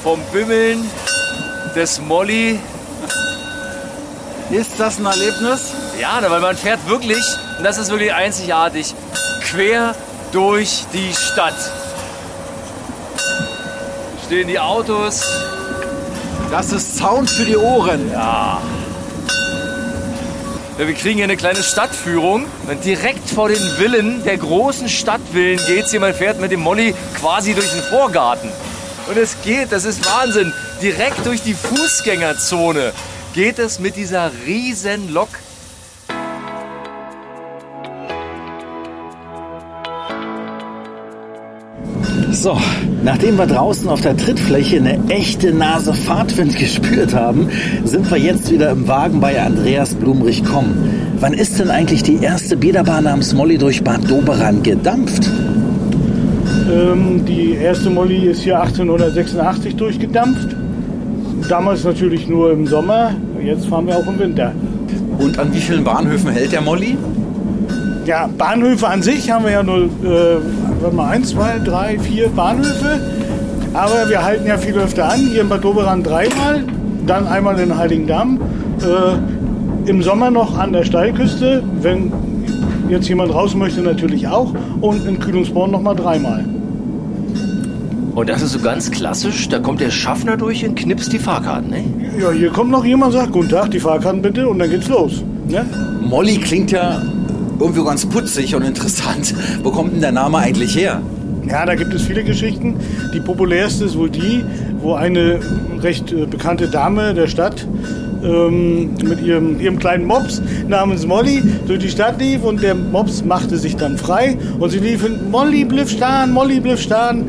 vom Bimmeln des Molly. Ist das ein Erlebnis? Ja, weil man fährt wirklich, und das ist wirklich einzigartig, quer durch die Stadt. Stehen die Autos. Das ist Sound für die Ohren. Ja. Ja, wir kriegen hier eine kleine Stadtführung. Und direkt vor den Villen, der großen Stadtvillen, geht's hier. Man fährt mit dem Molly quasi durch den Vorgarten. Und es geht, das ist Wahnsinn. Direkt durch die Fußgängerzone geht es mit dieser riesen Lok. So, nachdem wir draußen auf der Trittfläche eine echte Nase Fahrtwind gespürt haben, sind wir jetzt wieder im Wagen bei Andreas Blumrich Komm. Wann ist denn eigentlich die erste Biederbahn namens Molly durch Bad Doberan gedampft? Ähm, die erste Molly ist hier 1886 durchgedampft. Damals natürlich nur im Sommer, jetzt fahren wir auch im Winter. Und an wie vielen Bahnhöfen hält der Molly? Ja, Bahnhöfe an sich haben wir ja nur, äh, warte mal, eins, zwei, drei, vier Bahnhöfe. Aber wir halten ja viel öfter an. Hier in Bad Doberan dreimal, dann einmal in Heiligendamm. Äh, Im Sommer noch an der Steilküste, wenn jetzt jemand raus möchte, natürlich auch. Und in Kühlungsborn noch mal dreimal. Und das ist so ganz klassisch, da kommt der Schaffner durch und knipst die Fahrkarten, ne? Ja, hier kommt noch jemand, sagt, guten Tag, die Fahrkarten bitte, und dann geht's los. Ne? Molly klingt ja irgendwie ganz putzig und interessant. Wo kommt denn der Name eigentlich her? Ja, da gibt es viele Geschichten. Die populärste ist wohl die, wo eine recht äh, bekannte Dame der Stadt ähm, mit ihrem, ihrem kleinen Mops namens Molly durch die Stadt lief und der Mops machte sich dann frei und sie liefen Molly bliff stan, Molly bliff stan.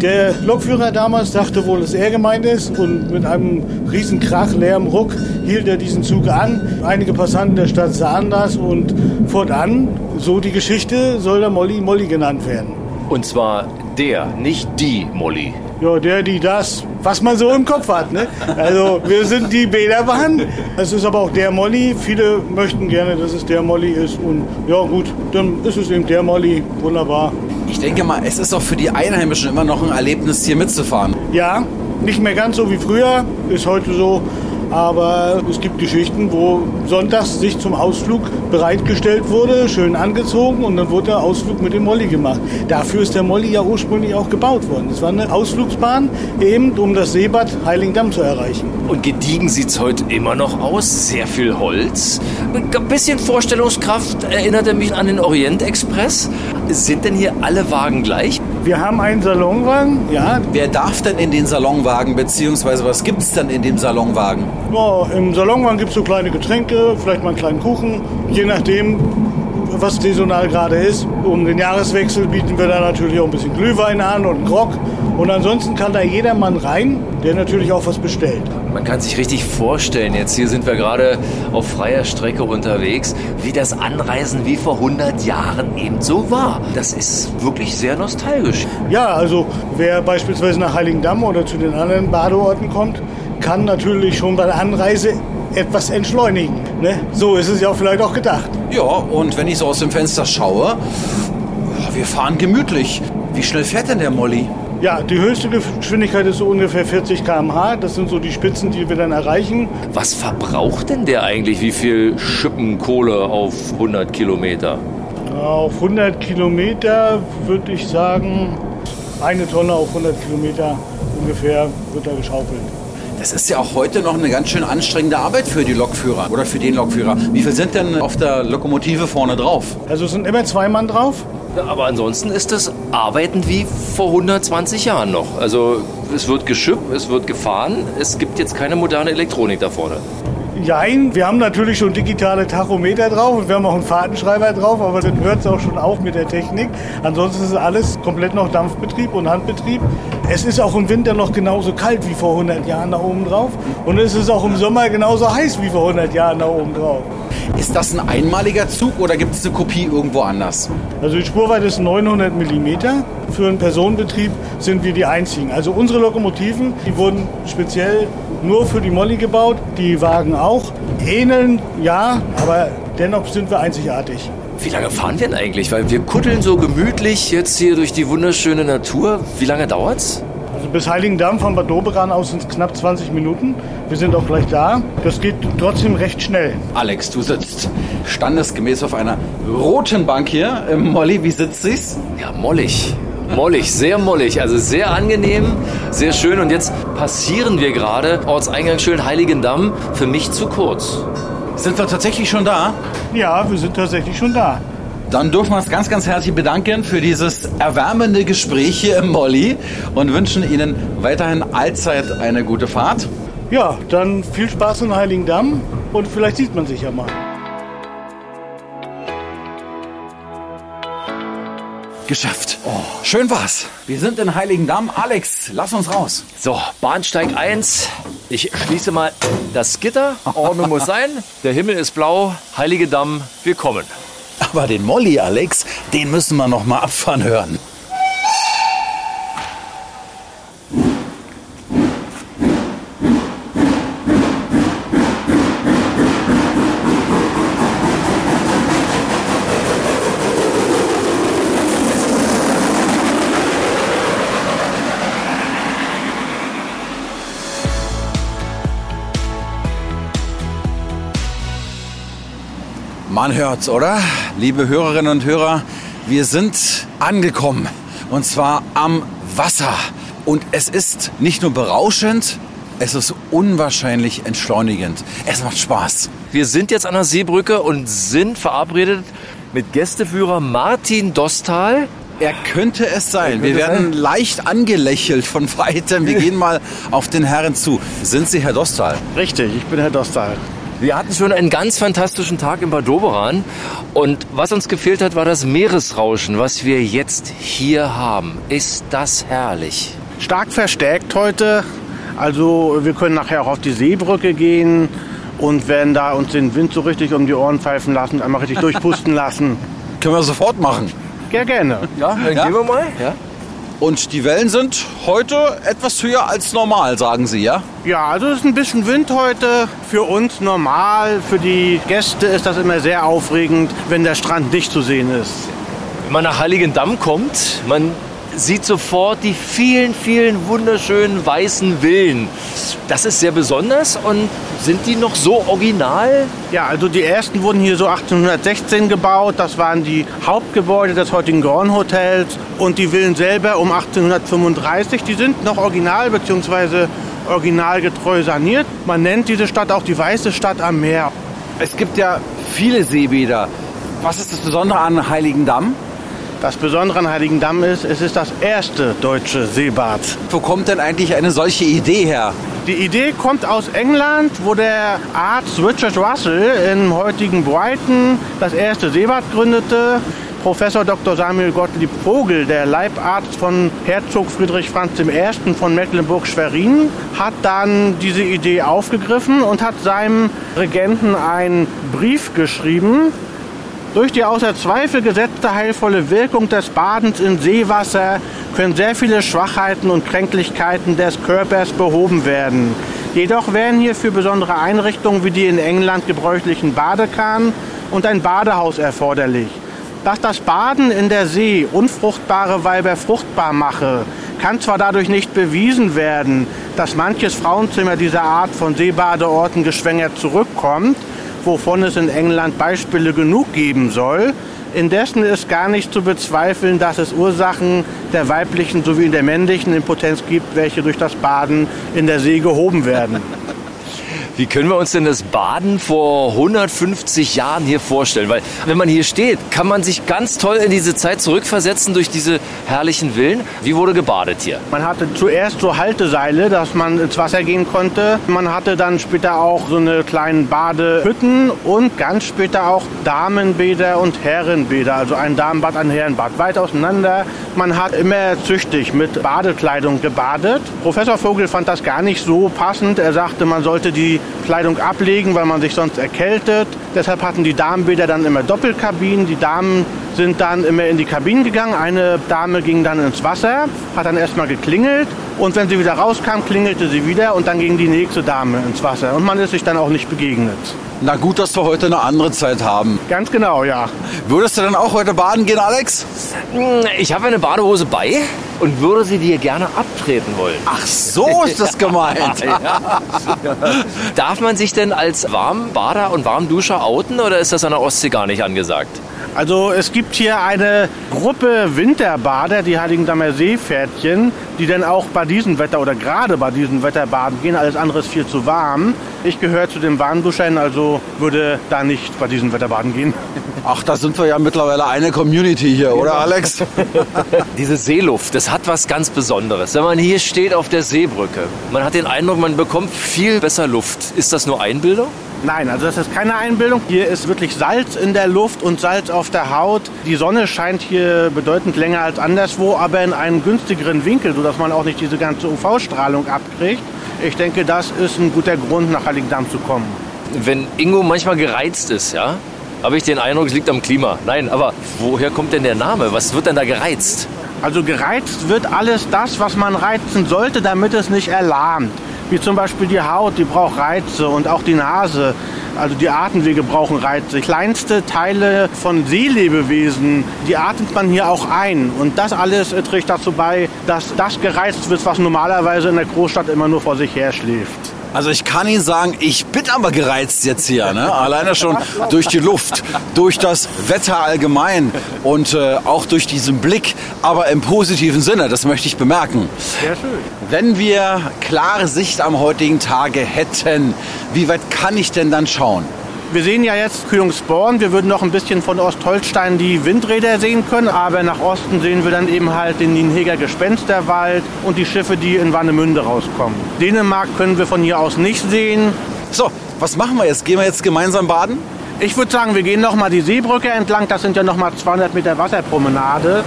Der Lokführer damals dachte wohl, dass er gemeint ist und mit einem riesen Krach, Lärm, Ruck hielt er diesen Zug an. Einige Passanten der Stadt sahen das und fortan, so die Geschichte, soll der Molly Molly genannt werden. Und zwar der, nicht die Molly. Ja, der, die, das, was man so im Kopf hat. Ne? Also wir sind die Bäderbahn. Es ist aber auch der Molly. Viele möchten gerne, dass es der Molly ist. Und ja gut, dann ist es eben der Molly. Wunderbar. Ich denke mal, es ist auch für die Einheimischen immer noch ein Erlebnis, hier mitzufahren. Ja, nicht mehr ganz so wie früher, ist heute so. Aber es gibt Geschichten, wo sonntags sich zum Ausflug bereitgestellt wurde, schön angezogen und dann wurde der Ausflug mit dem Molly gemacht. Dafür ist der Molly ja ursprünglich auch gebaut worden. Es war eine Ausflugsbahn, eben um das Seebad Heiligendamm zu erreichen. Und gediegen sieht's heute immer noch aus. Sehr viel Holz. Ein bisschen Vorstellungskraft erinnert er mich an den Orient Express. Sind denn hier alle Wagen gleich? Wir haben einen Salonwagen, ja. Wer darf denn in den Salonwagen, beziehungsweise was gibt es denn in dem Salonwagen? Ja, Im Salonwagen gibt es so kleine Getränke, vielleicht mal einen kleinen Kuchen, je nachdem, was saisonal gerade ist. Um den Jahreswechsel bieten wir da natürlich auch ein bisschen Glühwein an und einen Grog. Und ansonsten kann da jedermann rein, der natürlich auch was bestellt. Man kann sich richtig vorstellen, jetzt hier sind wir gerade auf freier Strecke unterwegs, wie das Anreisen wie vor 100 Jahren eben so war. Das ist wirklich sehr nostalgisch. Ja, also wer beispielsweise nach Heiligendamm oder zu den anderen Badeorten kommt, kann natürlich schon bei der Anreise etwas entschleunigen. Ne? So ist es ja vielleicht auch gedacht. Ja, und wenn ich so aus dem Fenster schaue, wir fahren gemütlich. Wie schnell fährt denn der Molly? Ja, die höchste Geschwindigkeit ist so ungefähr 40 km/h. Das sind so die Spitzen, die wir dann erreichen. Was verbraucht denn der eigentlich? Wie viel Schippen Kohle auf 100 Kilometer? Auf 100 Kilometer würde ich sagen, eine Tonne auf 100 Kilometer ungefähr wird da geschaufelt. Das ist ja auch heute noch eine ganz schön anstrengende Arbeit für die Lokführer oder für den Lokführer. Wie viel sind denn auf der Lokomotive vorne drauf? Also es sind immer zwei Mann drauf. Aber ansonsten ist das Arbeiten wie vor 120 Jahren noch. Also es wird geschippt, es wird gefahren, es gibt jetzt keine moderne Elektronik da vorne. Jein, wir haben natürlich schon digitale Tachometer drauf und wir haben auch einen Fahrtenschreiber drauf, aber dann hört es auch schon auf mit der Technik. Ansonsten ist alles komplett noch Dampfbetrieb und Handbetrieb. Es ist auch im Winter noch genauso kalt wie vor 100 Jahren da oben drauf und es ist auch im Sommer genauso heiß wie vor 100 Jahren da oben drauf. Ist das ein einmaliger Zug oder gibt es eine Kopie irgendwo anders? Also die Spurweite ist 900 mm. Für einen Personenbetrieb sind wir die einzigen. Also unsere Lokomotiven, die wurden speziell nur für die Molly gebaut. Die Wagen auch. Ähneln, ja, aber dennoch sind wir einzigartig. Wie lange fahren wir denn eigentlich? Weil wir kuddeln so gemütlich jetzt hier durch die wunderschöne Natur. Wie lange dauert's? Bis Heiligendamm von Bad Doberan aus sind es knapp 20 Minuten. Wir sind auch gleich da. Das geht trotzdem recht schnell. Alex, du sitzt standesgemäß auf einer roten Bank hier. Ähm, Molly, wie sitzt sie's? Ja, mollig. Mollig, sehr mollig, also sehr angenehm, sehr schön. Und jetzt passieren wir gerade Ortseingang schön Heiligendamm. Für mich zu kurz. Sind wir tatsächlich schon da? Ja, wir sind tatsächlich schon da. Dann dürfen wir uns ganz, ganz herzlich bedanken für dieses erwärmende Gespräch hier im Molly und wünschen Ihnen weiterhin allzeit eine gute Fahrt. Ja, dann viel Spaß in Heiligendamm und vielleicht sieht man sich ja mal. Geschafft. Oh, schön war's. Wir sind in Heiligendamm. Alex, lass uns raus. So, Bahnsteig 1. Ich schließe mal das Gitter. Ordnung muss sein. Der Himmel ist blau. Heilige Damm, wir kommen. Aber den Molly, Alex, den müssen wir noch mal abfahren hören. Man hört's, oder? Liebe Hörerinnen und Hörer, wir sind angekommen. Und zwar am Wasser. Und es ist nicht nur berauschend, es ist unwahrscheinlich entschleunigend. Es macht Spaß. Wir sind jetzt an der Seebrücke und sind verabredet mit Gästeführer Martin Dostal. Er könnte es sein. Wir werden leicht angelächelt von weitem. Wir gehen mal auf den Herrn zu. Sind Sie Herr Dostal? Richtig, ich bin Herr Dostal. Wir hatten schon einen ganz fantastischen Tag in Bad Doberan und was uns gefehlt hat, war das Meeresrauschen, was wir jetzt hier haben. Ist das herrlich? Stark verstärkt heute. Also wir können nachher auch auf die Seebrücke gehen und werden da uns den Wind so richtig um die Ohren pfeifen lassen, einmal richtig durchpusten lassen. Können wir sofort machen. Ja, gerne. Ja, dann Ja? gehen wir mal. Ja. Und die Wellen sind heute etwas höher als normal, sagen Sie, ja? Ja, also es ist ein bisschen Wind heute. Für uns normal, für die Gäste ist das immer sehr aufregend, wenn der Strand nicht zu sehen ist. Wenn man nach Heiligendamm kommt, man sieht sofort die vielen, vielen wunderschönen weißen Villen. Das ist sehr besonders und sind die noch so original? Ja, also die ersten wurden hier so 1816 gebaut. Das waren die Hauptgebäude des heutigen Grand Hotels. Und die Villen selber um 1835, die sind noch original bzw. originalgetreu saniert. Man nennt diese Stadt auch die Weiße Stadt am Meer. Es gibt ja viele Seebäder. Was ist das Besondere an Heiligendamm? Das Besondere an Heiligendamm ist, es ist das erste deutsche Seebad. Wo kommt denn eigentlich eine solche Idee her? Die Idee kommt aus England, wo der Arzt Richard Russell im heutigen Brighton das erste Seebad gründete. Professor Dr. Samuel Gottlieb Vogel, der Leibarzt von Herzog Friedrich Franz I. von Mecklenburg-Schwerin, hat dann diese Idee aufgegriffen und hat seinem Regenten einen Brief geschrieben, durch die außer Zweifel gesetzte heilvolle Wirkung des Badens in Seewasser können sehr viele Schwachheiten und Kränklichkeiten des Körpers behoben werden. Jedoch wären hierfür besondere Einrichtungen wie die in England gebräuchlichen Badekannen und ein Badehaus erforderlich. Dass das Baden in der See unfruchtbare Weiber fruchtbar mache, kann zwar dadurch nicht bewiesen werden, dass manches Frauenzimmer dieser Art von Seebadeorten geschwängert zurückkommt, wovon es in England Beispiele genug geben soll. Indessen ist gar nicht zu bezweifeln, dass es Ursachen der weiblichen sowie der männlichen Impotenz gibt, welche durch das Baden in der See gehoben werden. Wie können wir uns denn das Baden vor 150 Jahren hier vorstellen? Weil wenn man hier steht, kann man sich ganz toll in diese Zeit zurückversetzen durch diese herrlichen Villen. Wie wurde gebadet hier? Man hatte zuerst so Halteseile, dass man ins Wasser gehen konnte. Man hatte dann später auch so eine kleinen Badehütten und ganz später auch Damenbäder und Herrenbäder. Also ein Damenbad, ein Herrenbad. Weit auseinander. Man hat immer züchtig mit Badekleidung gebadet. Professor Vogel fand das gar nicht so passend. Er sagte, man sollte die Kleidung ablegen, weil man sich sonst erkältet. Deshalb hatten die Damenbäder dann immer Doppelkabinen. Die Damen sind dann immer in die Kabinen gegangen. Eine Dame ging dann ins Wasser, hat dann erstmal geklingelt und wenn sie wieder rauskam, klingelte sie wieder und dann ging die nächste Dame ins Wasser und man ist sich dann auch nicht begegnet. Na gut, dass wir heute eine andere Zeit haben. Ganz genau, ja. Würdest du dann auch heute baden gehen, Alex? Ich habe eine Badehose bei und würde sie dir gerne abtreten wollen. Ach, so ist das gemeint. ja. Darf man sich denn als Warmbader und Warmduscher outen oder ist das an der Ostsee gar nicht angesagt? Also es gibt hier eine Gruppe Winterbader, die Heiligendammer Seepferdchen, die dann auch bei diesem Wetter oder gerade bei diesem Wetter baden gehen. Alles andere ist viel zu warm. Ich gehöre zu den Warmduschern, also würde da nicht bei diesem Wetter baden gehen. Ach, da sind wir ja mittlerweile eine Community hier, oder Alex? Diese Seeluft, das hat was ganz Besonderes. Wenn man hier steht auf der Seebrücke, man hat den Eindruck, man bekommt viel besser Luft. Ist das nur Einbildung? Nein, also das ist keine Einbildung. Hier ist wirklich Salz in der Luft und Salz auf der Haut. Die Sonne scheint hier bedeutend länger als anderswo, aber in einem günstigeren Winkel, sodass man auch nicht diese ganze UV-Strahlung abkriegt. Ich denke, das ist ein guter Grund, nach Heiligendamm zu kommen. Wenn Ingo manchmal gereizt ist, ja, habe ich den Eindruck, es liegt am Klima. Nein, aber woher kommt denn der Name? Was wird denn da gereizt? Also gereizt wird alles das, was man reizen sollte, damit es nicht erlahmt. Wie zum Beispiel die Haut, die braucht Reize und auch die Nase. Also die Atemwege brauchen Reize. Kleinste Teile von Seelebewesen, die atmet man hier auch ein. Und das alles trägt dazu bei, dass das gereizt wird, was normalerweise in der Großstadt immer nur vor sich her schläft. Also ich kann Ihnen sagen, ich bin aber gereizt jetzt hier. Ne? Alleine schon durch die Luft, durch das Wetter allgemein und äh, auch durch diesen Blick, aber im positiven Sinne, das möchte ich bemerken. Sehr schön. Wenn wir klare Sicht am heutigen Tage hätten, wie weit kann ich denn dann schauen? Wir sehen ja jetzt Kühlungsborn. Wir würden noch ein bisschen von Ostholstein die Windräder sehen können, aber nach Osten sehen wir dann eben halt den Nienheger Gespensterwald und die Schiffe, die in Warnemünde rauskommen. Dänemark können wir von hier aus nicht sehen. So, was machen wir jetzt? Gehen wir jetzt gemeinsam baden? Ich würde sagen, wir gehen noch mal die Seebrücke entlang. Das sind ja noch mal 200 Meter Wasserpromenade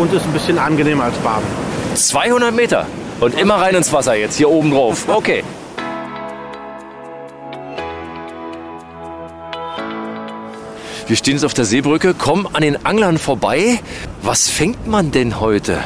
und ist ein bisschen angenehmer als Baden. 200 Meter und immer rein ins Wasser jetzt hier oben drauf. Okay. Wir stehen jetzt auf der Seebrücke, kommen an den Anglern vorbei. Was fängt man denn heute?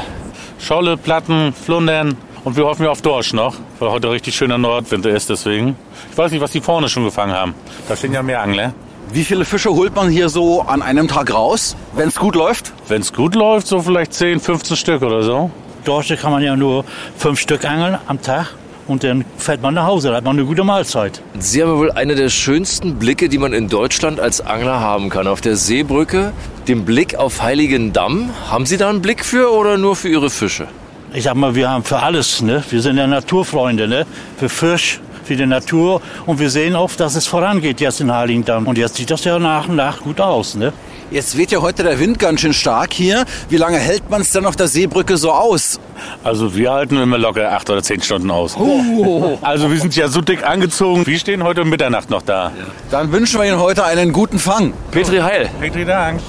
Scholle, Platten, Flundern und wir hoffen ja auf Dorsch noch, weil heute richtig schöner Nordwind ist deswegen. Ich weiß nicht, was die vorne schon gefangen haben. Da stehen ja mehr Angler. Wie viele Fische holt man hier so an einem Tag raus, wenn es gut läuft? Wenn es gut läuft, so vielleicht 10, 15 Stück oder so. Dorsche kann man ja nur fünf Stück angeln am Tag. Und dann fährt man nach Hause, da hat man eine gute Mahlzeit. Sie haben wohl eine der schönsten Blicke, die man in Deutschland als Angler haben kann. Auf der Seebrücke, den Blick auf Heiligendamm. Haben Sie da einen Blick für oder nur für Ihre Fische? Ich sag mal, wir haben für alles, ne? Wir sind ja Naturfreunde, ne? Für Fisch, für die Natur. Und wir sehen auch, dass es vorangeht jetzt in Heiligendamm. Und jetzt sieht das ja nach und nach gut aus, ne? Jetzt weht ja heute der Wind ganz schön stark hier. Wie lange hält man es denn auf der Seebrücke so aus? Also wir halten immer locker acht oder zehn Stunden aus. Oh. Also wir sind ja so dick angezogen. Wir stehen heute um Mitternacht noch da. Dann wünschen wir Ihnen heute einen guten Fang. Petri Heil. Petri Dank.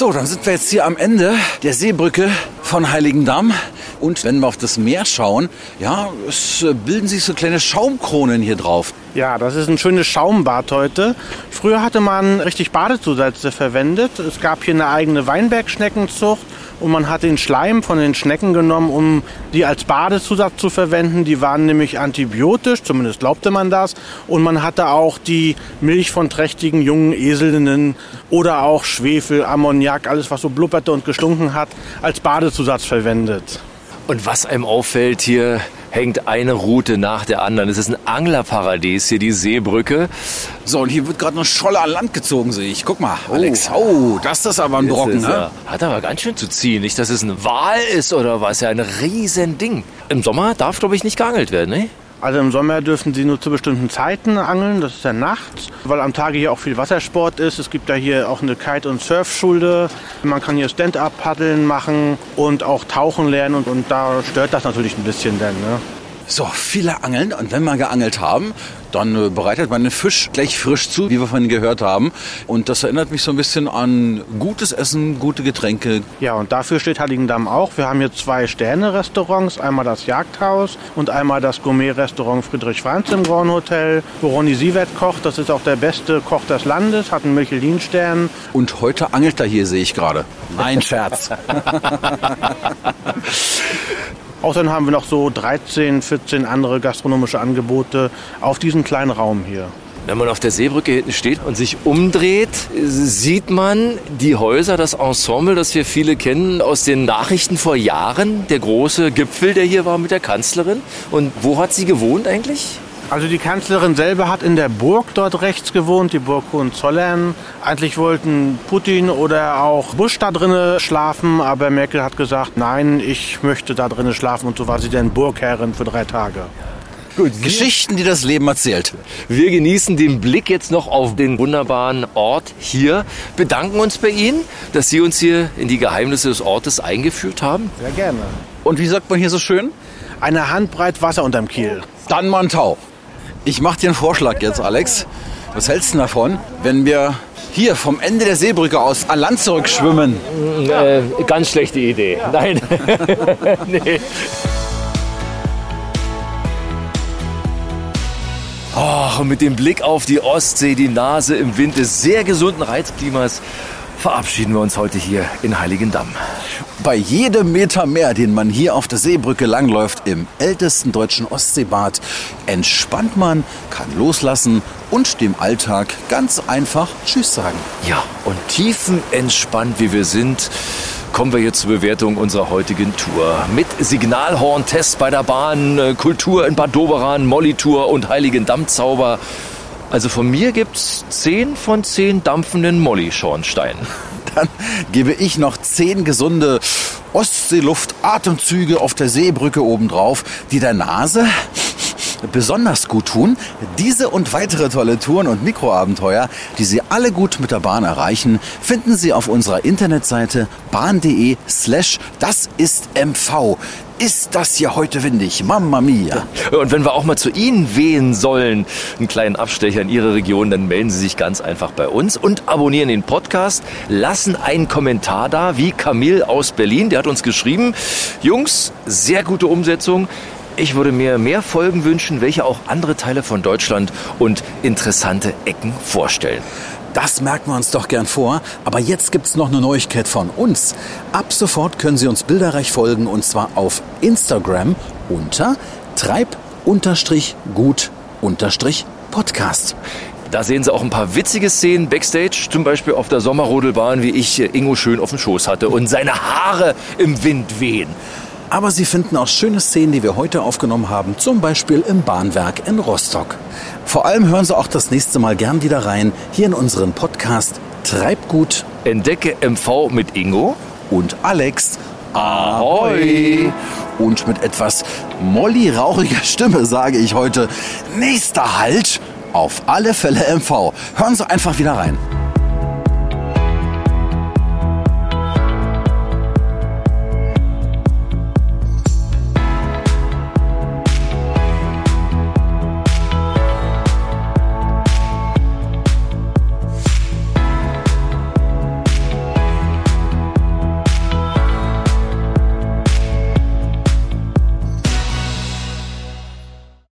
So, dann sind wir jetzt hier am Ende der Seebrücke von Heiligendamm. Und wenn wir auf das Meer schauen, ja, es äh, bilden sich so kleine Schaumkronen hier drauf. Ja, das ist ein schönes Schaumbad heute. Früher hatte man richtig Badezusätze verwendet. Es gab hier eine eigene Weinbergschneckenzucht und man hat den Schleim von den Schnecken genommen, um die als Badezusatz zu verwenden. Die waren nämlich antibiotisch, zumindest glaubte man das. Und man hatte auch die Milch von trächtigen jungen Eselinnen oder auch Schwefel, Ammoniak, alles was so blubberte und gestunken hat, als Badezusatz verwendet. Und was einem auffällt hier, hängt eine Route nach der anderen. Es ist ein Anglerparadies hier, die Seebrücke. So, und hier wird gerade eine Scholle an Land gezogen, sehe ich. Guck mal, Alex. Oh, das ist aber ein Brocken, ne? Hat aber ganz schön zu ziehen. Nicht, dass es ein Wal ist oder was. Ja, ein riesen Ding. Im Sommer darf, glaube ich, nicht geangelt werden, ne? Also im Sommer dürfen Sie nur zu bestimmten Zeiten angeln, das ist ja nachts, weil am Tage hier auch viel Wassersport ist. Es gibt da hier auch eine Kite- und Surfschule. Man kann hier Stand-up-Paddeln machen und auch tauchen lernen und, und da stört das natürlich ein bisschen dann. Ne? So, viele angeln und wenn wir geangelt haben, dann äh, bereitet man den Fisch gleich frisch zu, wie wir vorhin gehört haben. Und das erinnert mich so ein bisschen an gutes Essen, gute Getränke. Ja, und dafür steht Heiligendamm auch. Wir haben hier zwei Sterne-Restaurants, einmal das Jagdhaus und einmal das Gourmet-Restaurant Friedrich Franz im Grand Hotel, wo Ronny Sievert kocht. Das ist auch der beste Koch des Landes, hat einen Michelin-Stern. Und heute angelt er hier, sehe ich gerade. Nein, Scherz. Außerdem haben wir noch so 13, 14 andere gastronomische Angebote auf diesem kleinen Raum hier. Wenn man auf der Seebrücke hinten steht und sich umdreht, sieht man die Häuser, das Ensemble, das wir viele kennen aus den Nachrichten vor Jahren. Der große Gipfel, der hier war mit der Kanzlerin. Und wo hat sie gewohnt eigentlich? Also die Kanzlerin selber hat in der Burg dort rechts gewohnt, die Burg Hohenzollern. Eigentlich wollten Putin oder auch Bush da drinnen schlafen, aber Merkel hat gesagt, nein, ich möchte da drinnen schlafen und so war sie dann Burgherrin für drei Tage. Gut, Geschichten, die das Leben erzählt. Wir genießen den Blick jetzt noch auf den wunderbaren Ort hier, bedanken uns bei Ihnen, dass Sie uns hier in die Geheimnisse des Ortes eingeführt haben. Sehr gerne. Und wie sagt man hier so schön? Eine Handbreit Wasser unterm Kiel. Dann mal ein Tau. Ich mache dir einen Vorschlag jetzt, Alex. Was hältst du denn davon, wenn wir hier vom Ende der Seebrücke aus an Land zurückschwimmen? Äh, ganz schlechte Idee. Nein. nee. Oh, und mit dem Blick auf die Ostsee, die Nase im Wind des sehr gesunden Reizklimas, verabschieden wir uns heute hier in Heiligendamm. Bei jedem Meter mehr, den man hier auf der Seebrücke langläuft, im ältesten deutschen Ostseebad, entspannt man, kann loslassen und dem Alltag ganz einfach Tschüss sagen. Ja, und tiefenentspannt wie wir sind, kommen wir jetzt zur Bewertung unserer heutigen Tour. Mit Signalhorn-Test bei der Bahn, äh, Kultur in Bad Doberan, Molly-Tour und Heiligen Dammzauber. Also von mir gibt's 10 von 10 dampfenden Molly-Schornsteinen. Dann gebe ich noch zehn gesunde Ostseeluft-Atemzüge auf der Seebrücke obendrauf, die der Nase besonders gut tun. Diese und weitere tolle Touren und Mikroabenteuer, die Sie alle gut mit der Bahn erreichen, finden Sie auf unserer Internetseite bahn.de slash das ist MV. Ist das hier heute windig? Mamma mia. Und wenn wir auch mal zu Ihnen wehen sollen, einen kleinen Abstecher in Ihre Region, dann melden Sie sich ganz einfach bei uns und abonnieren den Podcast, lassen einen Kommentar da, wie Camille aus Berlin, der hat uns geschrieben, Jungs, sehr gute Umsetzung. Ich würde mir mehr Folgen wünschen, welche auch andere Teile von Deutschland und interessante Ecken vorstellen. Das merken wir uns doch gern vor. Aber jetzt gibt's noch eine Neuigkeit von uns. Ab sofort können Sie uns bilderreich folgen und zwar auf Instagram unter treib-gut-podcast. Da sehen Sie auch ein paar witzige Szenen backstage, zum Beispiel auf der Sommerrodelbahn, wie ich äh, Ingo schön auf dem Schoß hatte und seine Haare im Wind wehen. Aber Sie finden auch schöne Szenen, die wir heute aufgenommen haben, zum Beispiel im Bahnwerk in Rostock. Vor allem hören Sie auch das nächste Mal gern wieder rein, hier in unseren Podcast Treibgut. Entdecke MV mit Ingo und Alex. Ahoi! Und mit etwas molly-rauchiger Stimme sage ich heute, nächster Halt, auf alle Fälle MV. Hören Sie einfach wieder rein.